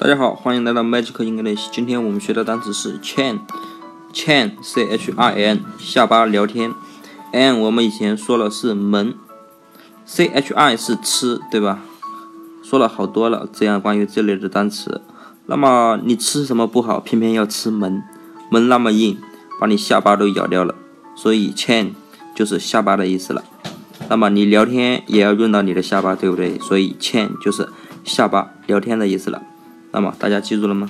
大家好，欢迎来到 Magic English。今天我们学的单词是 chin，chin，c h i n，下巴聊天。n 我们以前说了是门，c h i 是吃，对吧？说了好多了，这样关于这类的单词。那么你吃什么不好，偏偏要吃门？门那么硬，把你下巴都咬掉了，所以 chin 就是下巴的意思了。那么你聊天也要用到你的下巴，对不对？所以 chin 就是下巴聊天的意思了。那么大家记住了吗？